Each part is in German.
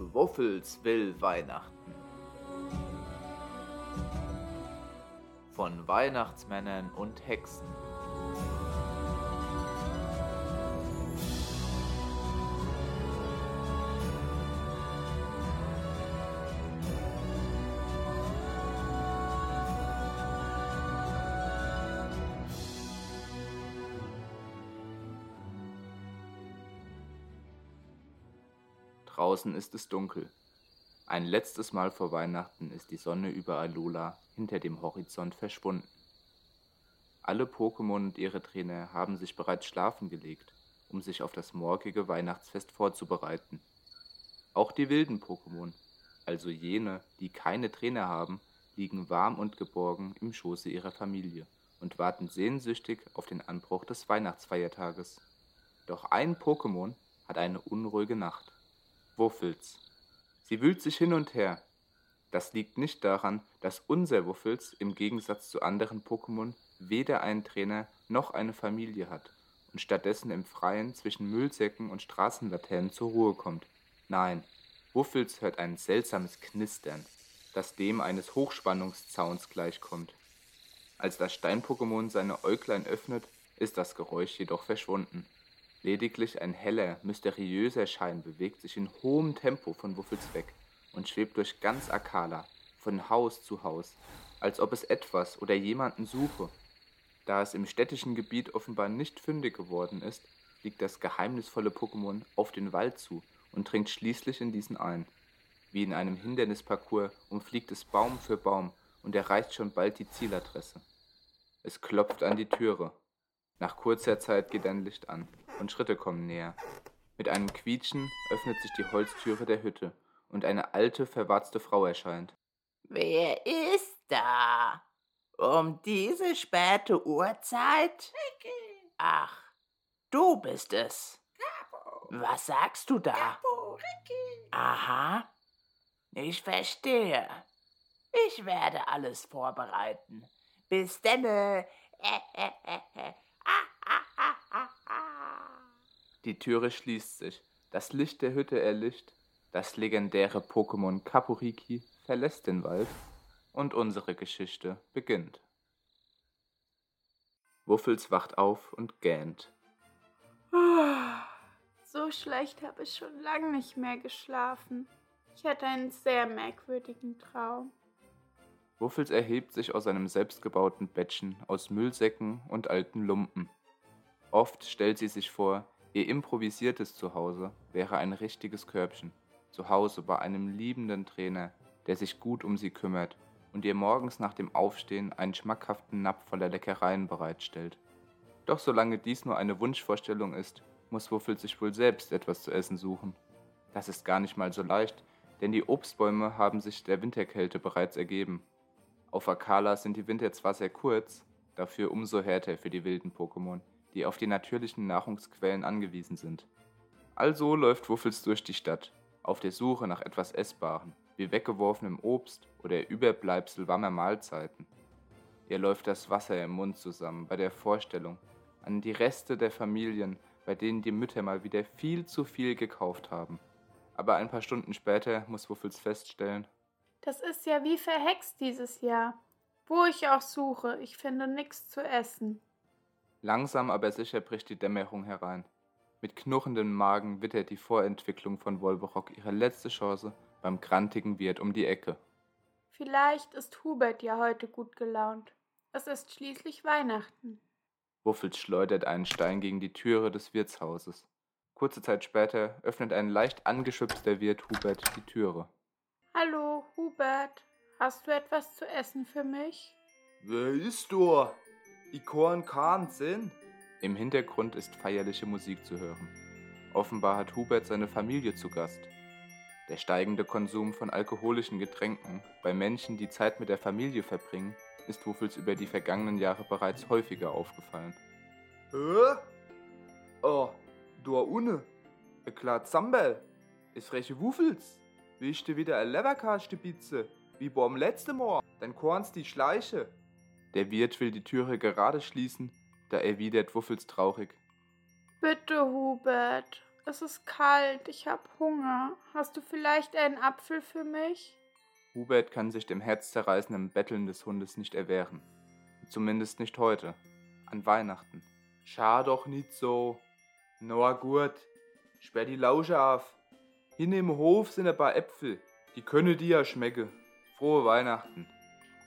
Wuffels will Weihnachten. Von Weihnachtsmännern und Hexen. Draußen ist es dunkel. Ein letztes Mal vor Weihnachten ist die Sonne über Alola hinter dem Horizont verschwunden. Alle Pokémon und ihre Trainer haben sich bereits schlafen gelegt, um sich auf das morgige Weihnachtsfest vorzubereiten. Auch die wilden Pokémon, also jene, die keine Trainer haben, liegen warm und geborgen im Schoße ihrer Familie und warten sehnsüchtig auf den Anbruch des Weihnachtsfeiertages. Doch ein Pokémon hat eine unruhige Nacht. Wuffels. Sie wühlt sich hin und her. Das liegt nicht daran, dass unser Wuffels im Gegensatz zu anderen Pokémon weder einen Trainer noch eine Familie hat und stattdessen im Freien zwischen Müllsäcken und Straßenlaternen zur Ruhe kommt. Nein, Wuffels hört ein seltsames Knistern, das dem eines Hochspannungszauns gleichkommt. Als das Stein-Pokémon seine Äuglein öffnet, ist das Geräusch jedoch verschwunden. Lediglich ein heller, mysteriöser Schein bewegt sich in hohem Tempo von Wuffels weg und schwebt durch ganz Akala, von Haus zu Haus, als ob es etwas oder jemanden suche. Da es im städtischen Gebiet offenbar nicht fündig geworden ist, fliegt das geheimnisvolle Pokémon auf den Wald zu und dringt schließlich in diesen ein. Wie in einem Hindernisparcours umfliegt es Baum für Baum und erreicht schon bald die Zieladresse. Es klopft an die Türe. Nach kurzer Zeit geht ein Licht an und Schritte kommen näher. Mit einem Quietschen öffnet sich die Holztüre der Hütte und eine alte, verwarzte Frau erscheint. Wer ist da? Um diese späte Uhrzeit? Ricky. Ach, du bist es. Capo. Was sagst du da? Aha, ich verstehe. Ich werde alles vorbereiten. Bis denne. Äh, äh, äh, äh. Ah, ah, ah, ah, ah. Die Türe schließt sich, das Licht der Hütte erlischt, das legendäre Pokémon Kapuriki verlässt den Wald und unsere Geschichte beginnt. Wuffels wacht auf und gähnt. Ah, So schlecht habe ich schon lange nicht mehr geschlafen. Ich hatte einen sehr merkwürdigen Traum. Wuffels erhebt sich aus seinem selbstgebauten Bettchen aus Müllsäcken und alten Lumpen. Oft stellt sie sich vor, ihr improvisiertes Zuhause wäre ein richtiges Körbchen. Zuhause bei einem liebenden Trainer, der sich gut um sie kümmert und ihr morgens nach dem Aufstehen einen schmackhaften Napf voller Leckereien bereitstellt. Doch solange dies nur eine Wunschvorstellung ist, muss Wuffels sich wohl selbst etwas zu essen suchen. Das ist gar nicht mal so leicht, denn die Obstbäume haben sich der Winterkälte bereits ergeben. Auf Akala sind die Winter zwar sehr kurz, dafür umso härter für die wilden Pokémon, die auf die natürlichen Nahrungsquellen angewiesen sind. Also läuft Wuffels durch die Stadt, auf der Suche nach etwas Essbarem, wie weggeworfenem Obst oder Überbleibsel warmer Mahlzeiten. Ihr läuft das Wasser im Mund zusammen bei der Vorstellung an die Reste der Familien, bei denen die Mütter mal wieder viel zu viel gekauft haben. Aber ein paar Stunden später muss Wuffels feststellen, Das ist ja wie verhext dieses Jahr. Wo ich auch suche, ich finde nichts zu essen. Langsam aber sicher bricht die Dämmerung herein. Mit knurrendem Magen wittert die Vorentwicklung von Wolverock ihre letzte Chance beim grantigen Wirt um die Ecke. Vielleicht ist Hubert ja heute gut gelaunt. Es ist schließlich Weihnachten. Wuffels schleudert einen Stein gegen die Türe des Wirtshauses. Kurze Zeit später öffnet ein leicht angeschubster Wirt Hubert die Türe. Hallo, Hubert. Hast du etwas zu essen für mich? Wer ist du? Kann keinen Sinn. Im Hintergrund ist feierliche Musik zu hören. Offenbar hat Hubert seine Familie zu Gast. Der steigende Konsum von alkoholischen Getränken bei Menschen, die Zeit mit der Familie verbringen, ist Wuffels über die vergangenen Jahre bereits häufiger aufgefallen. Hä? Oh, unten. Ein klar Zambel. Ist freche Wuffels. Willst du wieder eine Leberkaste Wie beim letzten Mal? Dann kannst die schleiche. Der Wirt will die Türe gerade schließen, da erwidert Wuffels traurig. Bitte, Hubert. Es ist kalt, ich habe Hunger. Hast du vielleicht einen Apfel für mich? Hubert kann sich dem herzzerreißenden Betteln des Hundes nicht erwehren. Zumindest nicht heute, an Weihnachten. Schau doch nicht so. Na gut, sperr die Lausche auf. Hin im Hof sind ein paar Äpfel. Die können dir ja schmecken. Frohe Weihnachten.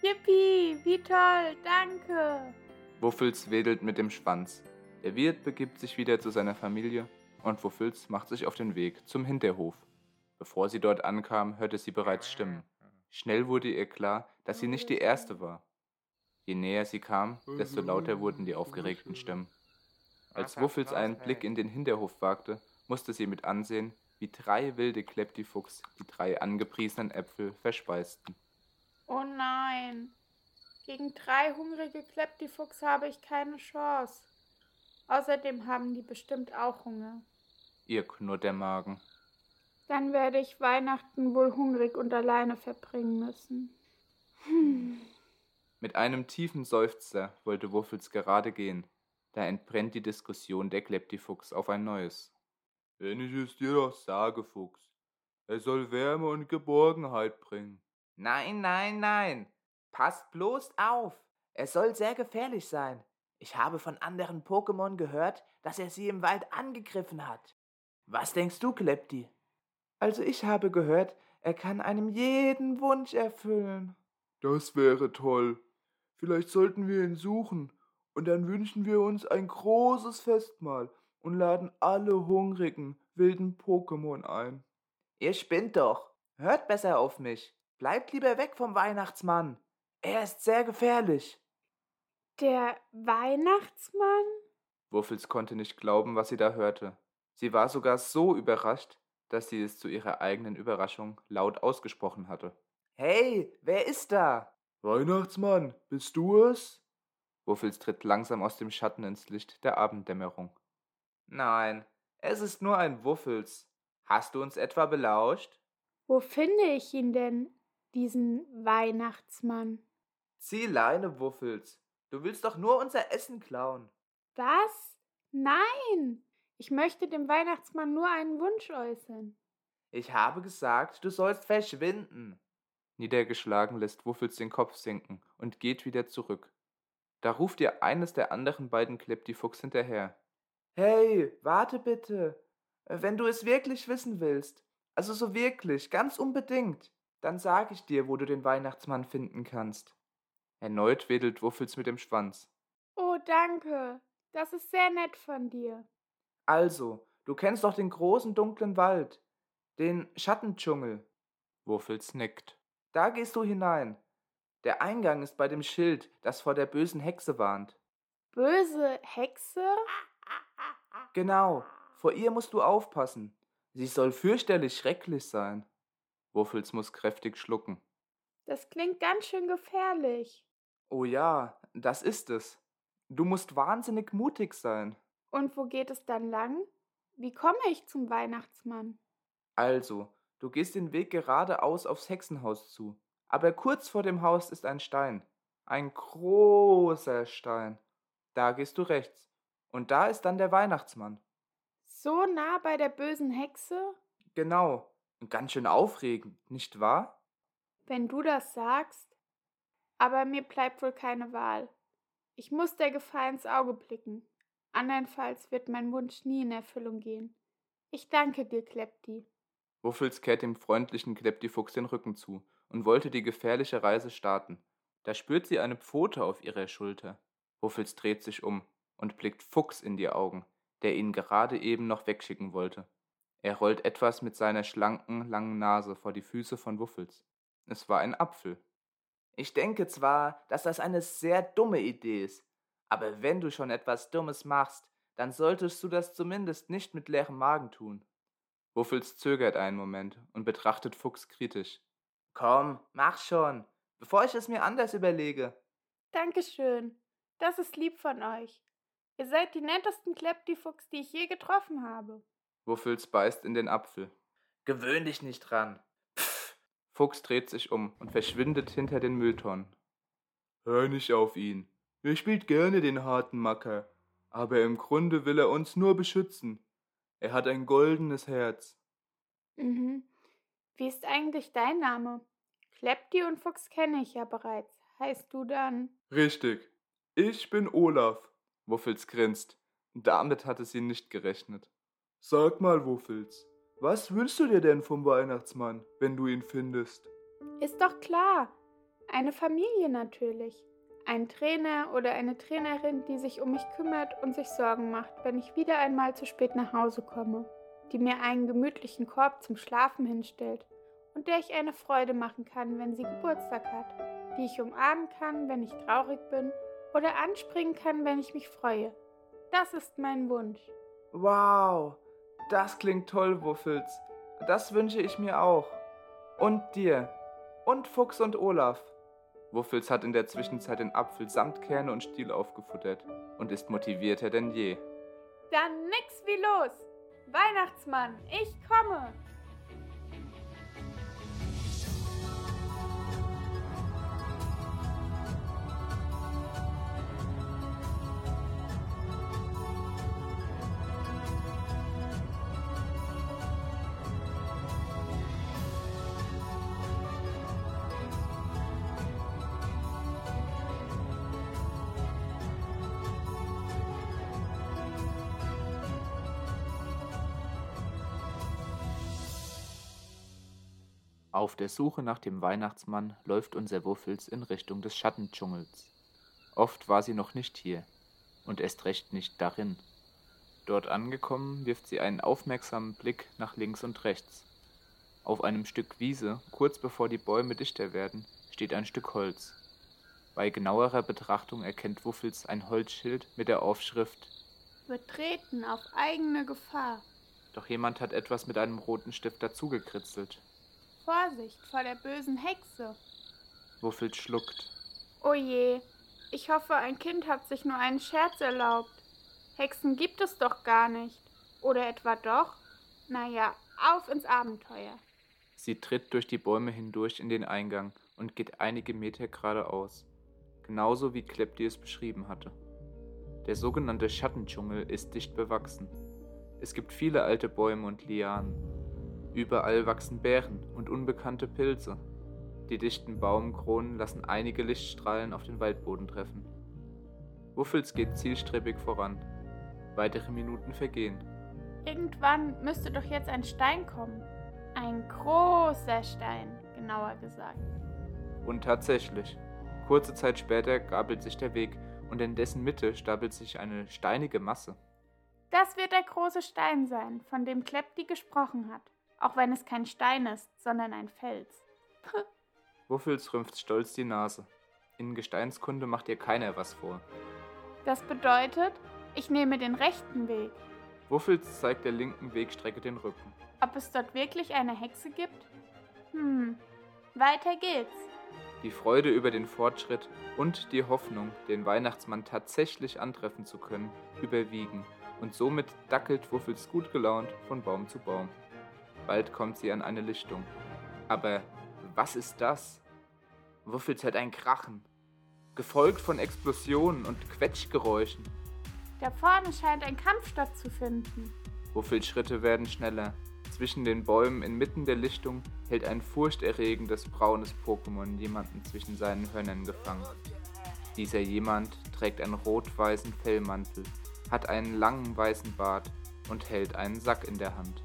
Yippie, wie toll, danke. Wuffels wedelt mit dem Schwanz. Der Wirt begibt sich wieder zu seiner Familie und Wuffels macht sich auf den Weg zum Hinterhof. Bevor sie dort ankam, hörte sie bereits Stimmen. Schnell wurde ihr klar, dass sie nicht die erste war. Je näher sie kam, desto lauter wurden die aufgeregten Stimmen. Als Wuffels einen Blick in den Hinterhof wagte, musste sie mit ansehen, wie drei wilde Kleptifuchs die drei angepriesenen Äpfel verspeisten. Oh nein, gegen drei hungrige Kleptifuchs habe ich keine Chance. Außerdem haben die bestimmt auch Hunger. Ihr knurrt der Magen. Dann werde ich Weihnachten wohl hungrig und alleine verbringen müssen. Hm. Mit einem tiefen Seufzer wollte Wuffels gerade gehen. Da entbrennt die Diskussion der Kleptifuchs auf ein neues. Wenn ich es dir doch sage, Fuchs, er soll Wärme und Geborgenheit bringen. Nein, nein, nein. Passt bloß auf. Er soll sehr gefährlich sein. Ich habe von anderen Pokémon gehört, dass er sie im Wald angegriffen hat. Was denkst du, Klepti? Also ich habe gehört, er kann einem jeden Wunsch erfüllen. Das wäre toll. Vielleicht sollten wir ihn suchen, und dann wünschen wir uns ein großes Festmahl und laden alle hungrigen, wilden Pokémon ein. Ihr spinnt doch. Hört besser auf mich. Bleibt lieber weg vom Weihnachtsmann. Er ist sehr gefährlich. Der Weihnachtsmann? Wuffels konnte nicht glauben, was sie da hörte. Sie war sogar so überrascht, dass sie es zu ihrer eigenen Überraschung laut ausgesprochen hatte. Hey, wer ist da? Weihnachtsmann, bist du es? Wuffels tritt langsam aus dem Schatten ins Licht der Abenddämmerung. Nein, es ist nur ein Wuffels. Hast du uns etwa belauscht? Wo finde ich ihn denn, diesen Weihnachtsmann? Zieh Leine, Wuffels. Du willst doch nur unser Essen klauen. Was? Nein! Ich möchte dem Weihnachtsmann nur einen Wunsch äußern. Ich habe gesagt, du sollst verschwinden. Niedergeschlagen lässt Wuffels den Kopf sinken und geht wieder zurück. Da ruft ihr eines der anderen beiden Kleptifuchs hinterher. Hey, warte bitte. Wenn du es wirklich wissen willst, also so wirklich, ganz unbedingt, dann sag ich dir, wo du den Weihnachtsmann finden kannst. Erneut wedelt Wuffels mit dem Schwanz. Oh, danke. Das ist sehr nett von dir. Also, du kennst doch den großen dunklen Wald, den Schattendschungel. Wuffels nickt. Da gehst du hinein. Der Eingang ist bei dem Schild, das vor der bösen Hexe warnt. Böse Hexe? Genau, vor ihr musst du aufpassen. Sie soll fürchterlich schrecklich sein. Wuffels muss kräftig schlucken. Das klingt ganz schön gefährlich. Oh ja, das ist es. Du musst wahnsinnig mutig sein. Und wo geht es dann lang? Wie komme ich zum Weihnachtsmann? Also, du gehst den Weg geradeaus aufs Hexenhaus zu. Aber kurz vor dem Haus ist ein Stein. Ein großer Stein. Da gehst du rechts. Und da ist dann der Weihnachtsmann. So nah bei der bösen Hexe? Genau. Ganz schön aufregend, nicht wahr? Wenn du das sagst. Aber mir bleibt wohl keine Wahl. Ich muss der Gefahr ins Auge blicken. Andernfalls wird mein Wunsch nie in Erfüllung gehen. Ich danke dir, Klepti. Wuffels kehrt dem freundlichen Kleptifuchs den Rücken zu und wollte die gefährliche Reise starten. Da spürt sie eine Pfote auf ihrer Schulter. Wuffels dreht sich um und blickt Fuchs in die Augen, der ihn gerade eben noch wegschicken wollte. Er rollt etwas mit seiner schlanken, langen Nase vor die Füße von Wuffels. Es war ein Apfel. Ich denke zwar, dass das eine sehr dumme Idee ist, aber wenn du schon etwas Dummes machst, dann solltest du das zumindest nicht mit leerem Magen tun. Wuffels zögert einen Moment und betrachtet Fuchs kritisch. Komm, mach schon, bevor ich es mir anders überlege. Dankeschön. Das ist lieb von euch. Ihr seid die nettesten Kleptifuchs, die ich je getroffen habe. Wuffels beißt in den Apfel. Gewöhn dich nicht dran. Pff. Fuchs dreht sich um und verschwindet hinter den Mülltonnen. Hör nicht auf ihn. Er spielt gerne den harten Macker, aber im Grunde will er uns nur beschützen. Er hat ein goldenes Herz. Mhm. Wie ist eigentlich dein Name? Klepti und Fuchs kenne ich ja bereits. Heißt du dann? Richtig. Ich bin Olaf. Wuffels grinst. Damit hatte sie nicht gerechnet. Sag mal, Wuffels, was wünschst du dir denn vom Weihnachtsmann, wenn du ihn findest? Ist doch klar. Eine Familie natürlich. Ein Trainer oder eine Trainerin, die sich um mich kümmert und sich Sorgen macht, wenn ich wieder einmal zu spät nach Hause komme, die mir einen gemütlichen Korb zum Schlafen hinstellt und der ich eine Freude machen kann, wenn sie Geburtstag hat, die ich umarmen kann, wenn ich traurig bin oder anspringen kann, wenn ich mich freue. Das ist mein Wunsch. Wow, das klingt toll, Wuffels. Das wünsche ich mir auch. Und dir. Und Fuchs und Olaf. Wuffels hat in der Zwischenzeit den Apfel samt Kerne und Stiel aufgefuttert und ist motivierter denn je. Dann nix wie los. Weihnachtsmann, ich komme. Auf der Suche nach dem Weihnachtsmann läuft unser Wuffels in Richtung des Schattendschungels. Oft war sie noch nicht hier und erst recht nicht darin. Dort angekommen, wirft sie einen aufmerksamen Blick nach links und rechts. Auf einem Stück Wiese, kurz bevor die Bäume dichter werden, steht ein Stück Holz. Bei genauerer Betrachtung erkennt Wuffels ein Holzschild mit der Aufschrift Betreten auf eigene Gefahr. Doch jemand hat etwas mit einem roten Stift dazugekritzelt. Vorsicht vor der bösen Hexe. Wuffels schluckt. Oh je, ich hoffe, ein Kind hat sich nur einen Scherz erlaubt. Hexen gibt es doch gar nicht. Oder etwa doch? Naja, auf ins Abenteuer. Sie tritt durch die Bäume hindurch in den Eingang und geht einige Meter geradeaus, genauso wie Klepti es beschrieben hatte. Der sogenannte Schattendschungel ist dicht bewachsen. Es gibt viele alte Bäume und Lianen. Überall wachsen Beeren und unbekannte Pilze. Die dichten Baumkronen lassen einige Lichtstrahlen auf den Waldboden treffen. Wuffels geht zielstrebig voran. Weitere Minuten vergehen. Irgendwann müsste doch jetzt ein Stein kommen. Ein großer Stein, genauer gesagt. Und tatsächlich. Kurze Zeit später gabelt sich der Weg und in dessen Mitte stapelt sich eine steinige Masse. Das wird der große Stein sein, von dem Klepti gesprochen hat auch wenn es kein Stein ist, sondern ein Fels. Wuffels rümpft stolz die Nase. In Gesteinskunde macht ihr keiner was vor. Das bedeutet, ich nehme den rechten Weg. Wuffels zeigt der linken Wegstrecke den Rücken. Ob es dort wirklich eine Hexe gibt? Hm, weiter geht's. Die Freude über den Fortschritt und die Hoffnung, den Weihnachtsmann tatsächlich antreffen zu können, überwiegen und somit dackelt Wuffels gut gelaunt von Baum zu Baum. Bald kommt sie an eine Lichtung. Aber was ist das? Wuffels hört ein Krachen, gefolgt von Explosionen und Quetschgeräuschen. Da vorne scheint ein Kampf stattzufinden. Wuffels Schritte werden schneller. Zwischen den Bäumen inmitten der Lichtung hält ein furchterregendes braunes Pokémon jemanden zwischen seinen Hörnern gefangen. Dieser jemand trägt einen rot-weißen Fellmantel, hat einen langen weißen Bart und hält einen Sack in der Hand.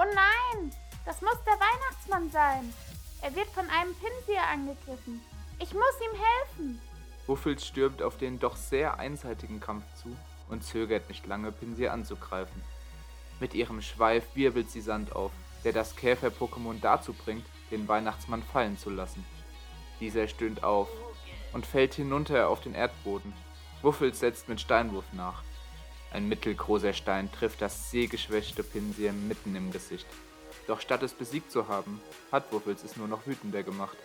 Oh nein, das muss der Weihnachtsmann sein. Er wird von einem Pinsir angegriffen. Ich muss ihm helfen. Wuffels stürmt auf den doch sehr einseitigen Kampf zu und zögert nicht lange, Pinsir anzugreifen. Mit ihrem Schweif wirbelt sie Sand auf, der das Käfer-Pokémon dazu bringt, den Weihnachtsmann fallen zu lassen. Dieser stöhnt auf und fällt hinunter auf den Erdboden. Wuffels setzt mit Steinwurf nach. Ein mittelgroßer Stein trifft das sehgeschwächte Pinsir mitten im Gesicht. Doch statt es besiegt zu haben, hat Wuffels es nur noch wütender gemacht.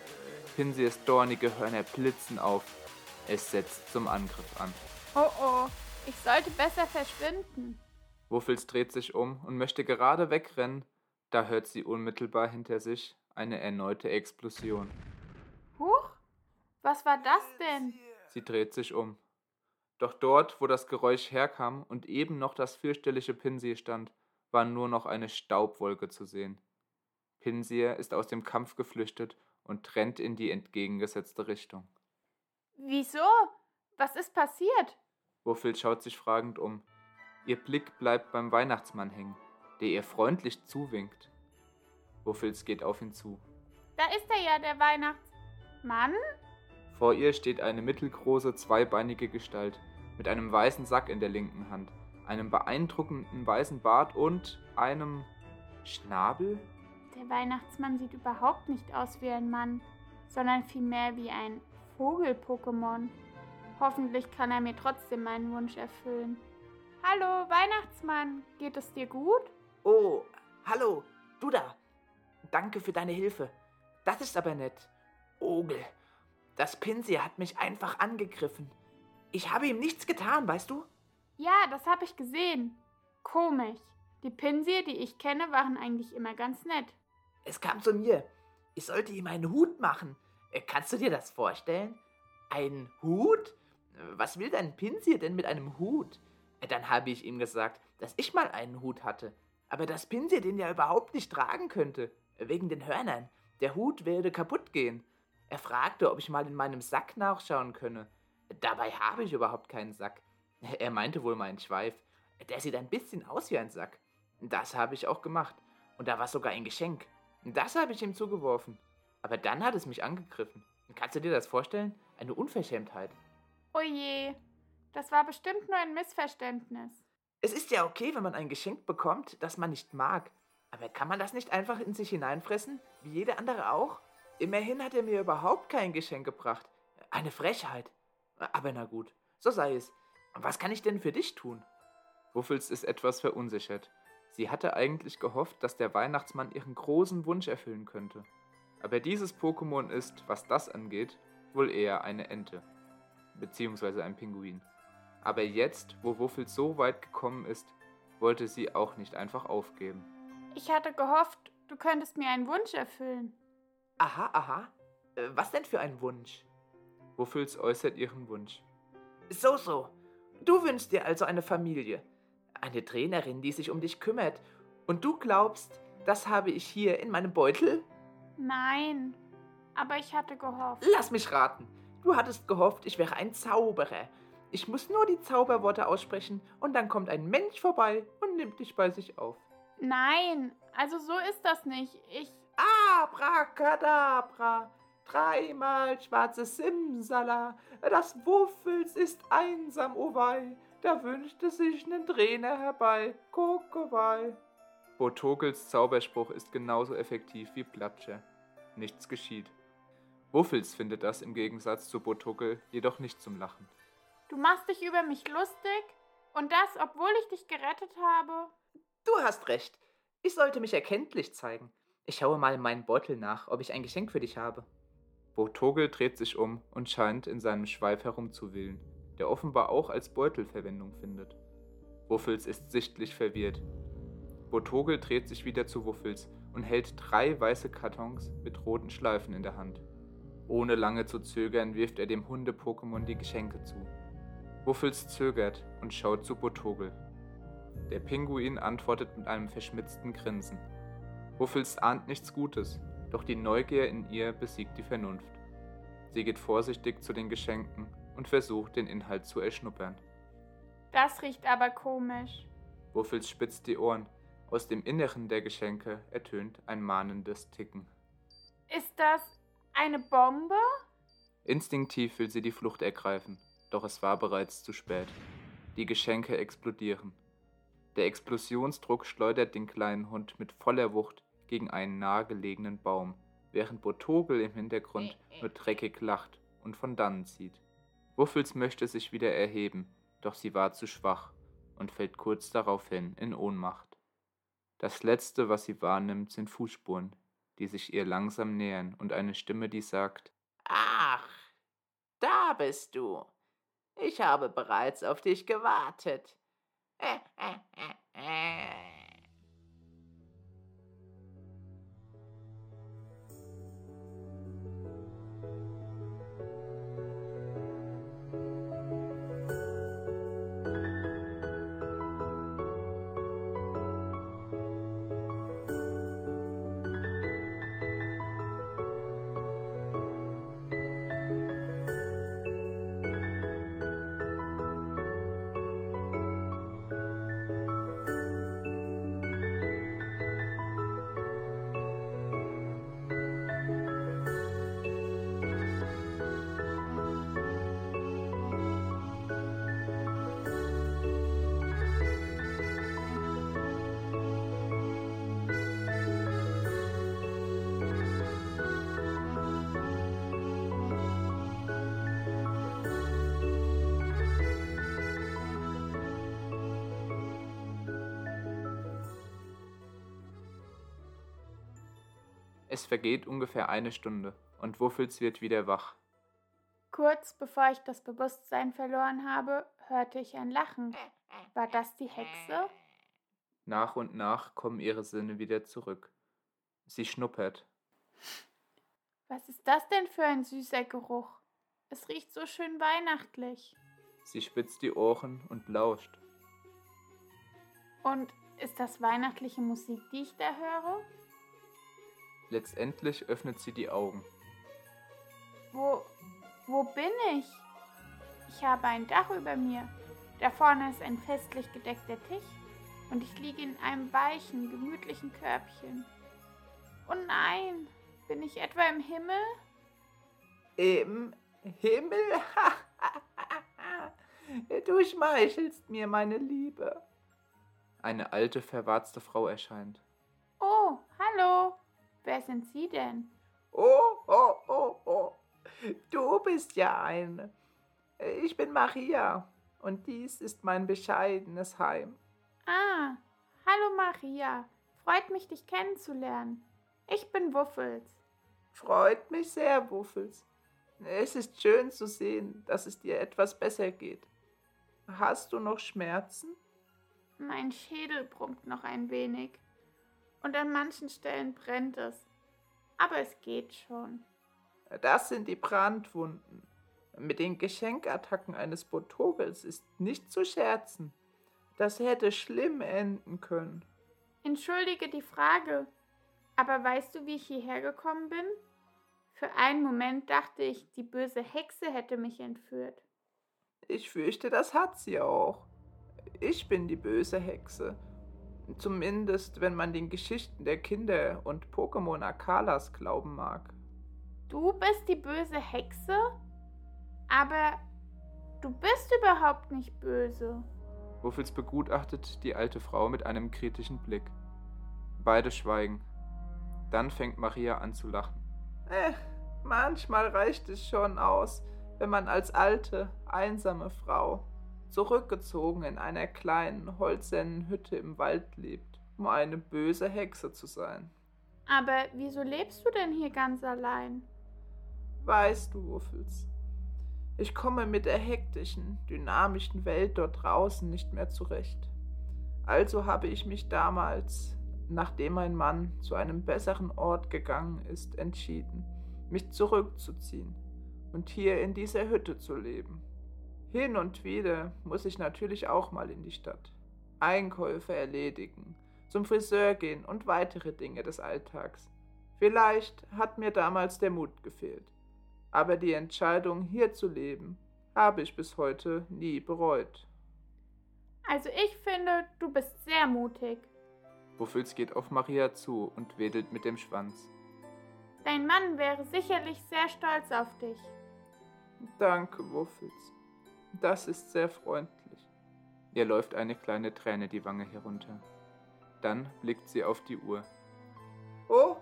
Pinsirs dornige Hörner blitzen auf. Es setzt zum Angriff an. Oh oh, ich sollte besser verschwinden. Wuffels dreht sich um und möchte gerade wegrennen, da hört sie unmittelbar hinter sich eine erneute Explosion. Huch, was war das denn? Sie dreht sich um. Doch dort, wo das Geräusch herkam und eben noch das fürchterliche Pinsir stand, war nur noch eine Staubwolke zu sehen. Pinsir ist aus dem Kampf geflüchtet und trennt in die entgegengesetzte Richtung. Wieso? Was ist passiert? Wuffel schaut sich fragend um. Ihr Blick bleibt beim Weihnachtsmann hängen, der ihr freundlich zuwinkt. Wuffels geht auf ihn zu. Da ist er ja, der Weihnachtsmann. Vor ihr steht eine mittelgroße, zweibeinige Gestalt mit einem weißen Sack in der linken Hand, einem beeindruckenden weißen Bart und einem Schnabel? Der Weihnachtsmann sieht überhaupt nicht aus wie ein Mann, sondern vielmehr wie ein Vogel-Pokémon. Hoffentlich kann er mir trotzdem meinen Wunsch erfüllen. Hallo, Weihnachtsmann, geht es dir gut? Oh, hallo, du da. Danke für deine Hilfe. Das ist aber nett. Ogel, das Pinsir hat mich einfach angegriffen. Ich habe ihm nichts getan, weißt du? Ja, das habe ich gesehen. Komisch. Die Pinsir, die ich kenne, waren eigentlich immer ganz nett. Es kam zu mir. Ich sollte ihm einen Hut machen. Äh, Kannst du dir das vorstellen? Ein Hut? Was will dein Pinsir denn mit einem Hut? Äh, Dann habe ich ihm gesagt, dass ich mal einen Hut hatte. Aber das Pinsir den ja überhaupt nicht tragen könnte. Wegen den Hörnern. Der Hut würde kaputt gehen. Er fragte, ob ich mal in meinem Sack nachschauen könne. Dabei habe ich überhaupt keinen Sack. Er meinte wohl meinen Schweif. Der sieht ein bisschen aus wie ein Sack. Das habe ich auch gemacht. Und da war sogar ein Geschenk. Das habe ich ihm zugeworfen. Aber dann hat es mich angegriffen. Kannst du dir das vorstellen? Eine Unverschämtheit. Oje, das war bestimmt nur ein Missverständnis. Es ist ja okay, wenn man ein Geschenk bekommt, das man nicht mag. Aber kann man das nicht einfach in sich hineinfressen, wie jeder andere auch? Immerhin hat er mir überhaupt kein Geschenk gebracht. Eine Frechheit. Aber na gut, so sei es. Was kann ich denn für dich tun? Wuffels ist etwas verunsichert. Sie hatte eigentlich gehofft, dass der Weihnachtsmann ihren großen Wunsch erfüllen könnte. Aber dieses Pokémon ist, was das angeht, wohl eher eine Ente. Beziehungsweise ein Pinguin. Aber jetzt, wo Wuffels so weit gekommen ist, wollte sie auch nicht einfach aufgeben. Ich hatte gehofft, du könntest mir einen Wunsch erfüllen. Aha, aha. Äh, Was denn für ein Wunsch? Wuffels äußert ihren Wunsch. So, so. Du wünschst dir also eine Familie. Eine Trainerin, die sich um dich kümmert. Und du glaubst, das habe ich hier in meinem Beutel? Nein, aber ich hatte gehofft. Lass mich raten. Du hattest gehofft, ich wäre ein Zauberer. Ich muss nur die Zauberworte aussprechen und dann kommt ein Mensch vorbei und nimmt dich bei sich auf. Nein, also so ist das nicht. Ich. Abracadabra, dreimal schwarzes Simsala, das Wuffels ist einsam, oh wei, da wünschte sich nen Trainer herbei, Kokowei. Botokels Zauberspruch ist genauso effektiv wie Platscher. Nichts geschieht. Wuffels findet das im Gegensatz zu Botokel jedoch nicht zum Lachen. Du machst dich über mich lustig? Und das, obwohl ich dich gerettet habe? Du hast recht, ich sollte mich erkenntlich zeigen. Ich schaue mal in meinen Beutel nach, ob ich ein Geschenk für dich habe. Botogel dreht sich um und scheint in seinem Schweif herumzuwühlen, der offenbar auch als Beutel Verwendung findet. Wuffels ist sichtlich verwirrt. Botogel dreht sich wieder zu Wuffels und hält drei weiße Kartons mit roten Schleifen in der Hand. Ohne lange zu zögern wirft er dem Hunde-Pokémon die Geschenke zu. Wuffels zögert und schaut zu Botogel. Der Pinguin antwortet mit einem verschmitzten Grinsen. Wuffels ahnt nichts Gutes, doch die Neugier in ihr besiegt die Vernunft. Sie geht vorsichtig zu den Geschenken und versucht, den Inhalt zu erschnuppern. Das riecht aber komisch. Wuffels spitzt die Ohren. Aus dem Inneren der Geschenke ertönt ein mahnendes Ticken. Ist das eine Bombe? Instinktiv will sie die Flucht ergreifen, doch es war bereits zu spät. Die Geschenke explodieren. Der Explosionsdruck schleudert den kleinen Hund mit voller Wucht gegen einen nahegelegenen Baum, während Botogel im Hintergrund nur dreckig lacht und von dannen zieht. Wuffels möchte sich wieder erheben, doch sie war zu schwach und fällt kurz daraufhin in Ohnmacht. Das Letzte, was sie wahrnimmt, sind Fußspuren, die sich ihr langsam nähern und eine Stimme, die sagt, Ach, da bist du. Ich habe bereits auf dich gewartet. Äh, äh, äh, äh. Es vergeht ungefähr eine Stunde und Wuffels wird wieder wach. Kurz bevor ich das Bewusstsein verloren habe, hörte ich ein Lachen. War das die Hexe? Nach und nach kommen ihre Sinne wieder zurück. Sie schnuppert. Was ist das denn für ein süßer Geruch? Es riecht so schön weihnachtlich. Sie spitzt die Ohren und lauscht. Und ist das weihnachtliche Musik, die ich da höre? Letztendlich öffnet sie die Augen. Wo, wo bin ich? Ich habe ein Dach über mir. Da vorne ist ein festlich gedeckter Tisch und ich liege in einem weichen, gemütlichen Körbchen. Oh nein, bin ich etwa im Himmel? Im Himmel? du schmeichelst mir, meine Liebe. Eine alte, verwarzte Frau erscheint. Oh, hallo. Wer sind Sie denn? Oh, oh, oh, oh. Du bist ja eine. Ich bin Maria und dies ist mein bescheidenes Heim. Ah, hallo Maria. Freut mich, dich kennenzulernen. Ich bin Wuffels. Freut mich sehr, Wuffels. Es ist schön zu sehen, dass es dir etwas besser geht. Hast du noch Schmerzen? Mein Schädel brummt noch ein wenig. Und an manchen Stellen brennt es. Aber es geht schon. Das sind die Brandwunden. Mit den Geschenkattacken eines Botogels ist nicht zu scherzen. Das hätte schlimm enden können. Entschuldige die Frage, aber weißt du, wie ich hierher gekommen bin? Für einen Moment dachte ich, die böse Hexe hätte mich entführt. Ich fürchte, das hat sie auch. Ich bin die böse Hexe. Zumindest, wenn man den Geschichten der Kinder und Pokémon Akalas glauben mag. Du bist die böse Hexe? Aber du bist überhaupt nicht böse. Wuffels begutachtet die alte Frau mit einem kritischen Blick. Beide schweigen. Dann fängt Maria an zu lachen. Eh, manchmal reicht es schon aus, wenn man als alte, einsame Frau, zurückgezogen in einer kleinen, holzernen Hütte im Wald lebt, um eine böse Hexe zu sein. Aber wieso lebst du denn hier ganz allein? Weißt du, Wuffels, ich komme mit der hektischen, dynamischen Welt dort draußen nicht mehr zurecht. Also habe ich mich damals, nachdem mein Mann zu einem besseren Ort gegangen ist, entschieden, mich zurückzuziehen und hier in dieser Hütte zu leben. Hin und wieder muss ich natürlich auch mal in die Stadt, Einkäufe erledigen, zum Friseur gehen und weitere Dinge des Alltags. Vielleicht hat mir damals der Mut gefehlt aber die Entscheidung, hier zu leben, habe ich bis heute nie bereut. Also ich finde, du bist sehr mutig. Wuffels geht auf Maria zu und wedelt mit dem Schwanz. Dein Mann wäre sicherlich sehr stolz auf dich. Danke, Wuffels. Das ist sehr freundlich. Ihr läuft eine kleine Träne die Wange herunter. Dann blickt sie auf die Uhr. Oh,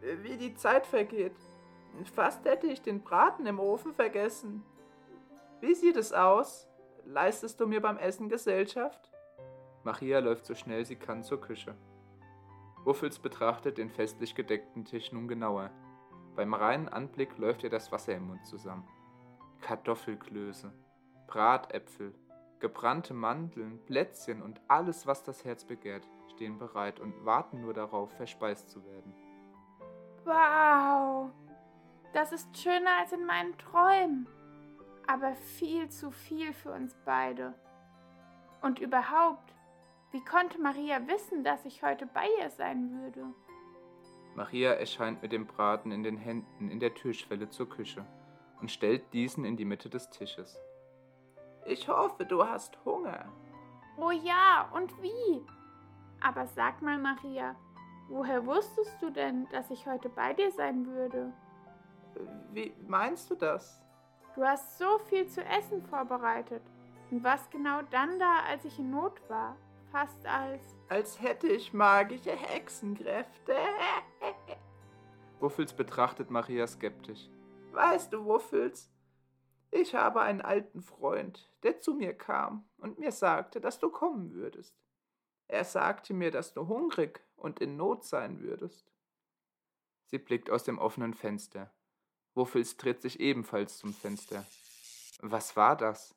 wie die Zeit vergeht. Fast hätte ich den Braten im Ofen vergessen. Wie sieht es aus? Leistest du mir beim Essen Gesellschaft? Maria läuft so schnell sie kann zur Küche. Wuffels betrachtet den festlich gedeckten Tisch nun genauer. Beim reinen Anblick läuft ihr das Wasser im Mund zusammen. Kartoffelklöße, Bratäpfel, gebrannte Mandeln, Plätzchen und alles, was das Herz begehrt, stehen bereit und warten nur darauf, verspeist zu werden. Wow, das ist schöner als in meinen Träumen. Aber viel zu viel für uns beide. Und überhaupt, wie konnte Maria wissen, dass ich heute bei ihr sein würde? Maria erscheint mit dem Braten in den Händen in der Türschwelle zur Küche und stellt diesen in die Mitte des Tisches. Ich hoffe, du hast Hunger. Oh ja, und wie? Aber sag mal, Maria, woher wusstest du denn, dass ich heute bei dir sein würde? Wie meinst du das? Du hast so viel zu essen vorbereitet und warst genau dann da, als ich in Not war. Fast als. Als hätte ich magische Hexenkräfte. Wuffels betrachtet Maria skeptisch. Weißt du, Wuffels, ich habe einen alten Freund, der zu mir kam und mir sagte, dass du kommen würdest. Er sagte mir, dass du hungrig und in Not sein würdest. Sie blickt aus dem offenen Fenster. Wuffels dreht sich ebenfalls zum Fenster. Was war das?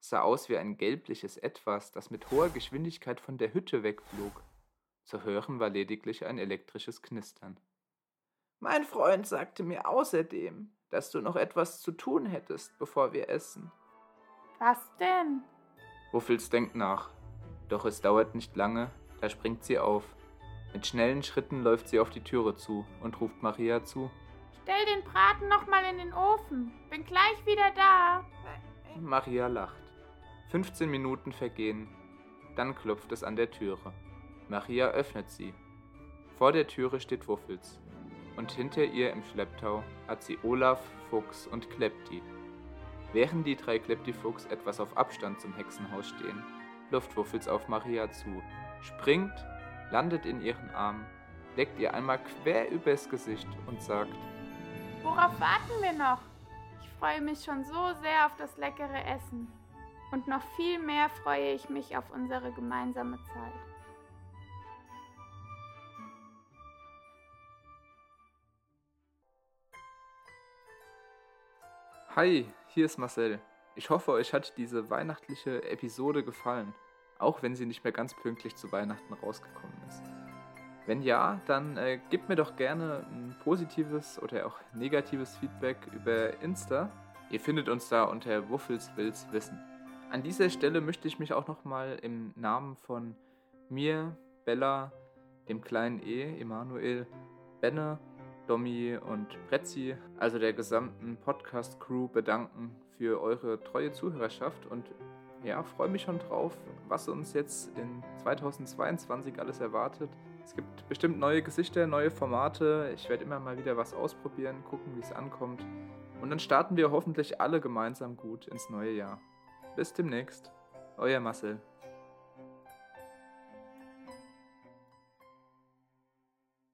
Sah aus wie ein gelbliches Etwas, das mit hoher Geschwindigkeit von der Hütte wegflog. Zu hören war lediglich ein elektrisches Knistern. Mein Freund sagte mir außerdem, dass du noch etwas zu tun hättest, bevor wir essen. Was denn? Wuffels denkt nach. Doch es dauert nicht lange, da springt sie auf. Mit schnellen Schritten läuft sie auf die Türe zu und ruft Maria zu. Stell den Braten noch mal in den Ofen. Bin gleich wieder da. Maria lacht. 15 Minuten vergehen. Dann klopft es an der Türe. Maria öffnet sie. Vor der Türe steht Wuffels. Und hinter ihr im Schlepptau hat sie Olaf, Fuchs und Klepti. Während die drei Klepti-Fuchs etwas auf Abstand zum Hexenhaus stehen, läuft Wuffels auf Maria zu, springt, landet in ihren Armen, leckt ihr einmal quer übers Gesicht und sagt: Worauf warten wir noch? Ich freue mich schon so sehr auf das leckere Essen. Und noch viel mehr freue ich mich auf unsere gemeinsame Zeit. Hi, hier ist Marcel. Ich hoffe, euch hat diese weihnachtliche Episode gefallen, auch wenn sie nicht mehr ganz pünktlich zu Weihnachten rausgekommen ist. Wenn ja, dann äh, gebt mir doch gerne ein positives oder auch negatives Feedback über Insta. Ihr findet uns da unter Wuffels Wissen. An dieser Stelle möchte ich mich auch nochmal im Namen von mir, Bella, dem kleinen E, Emanuel, Benne, Domi und Prezzi, also der gesamten Podcast-Crew, bedanken für eure treue Zuhörerschaft und ja, freue mich schon drauf, was uns jetzt in 2022 alles erwartet. Es gibt bestimmt neue Gesichter, neue Formate. Ich werde immer mal wieder was ausprobieren, gucken, wie es ankommt. Und dann starten wir hoffentlich alle gemeinsam gut ins neue Jahr. Bis demnächst. Euer Marcel.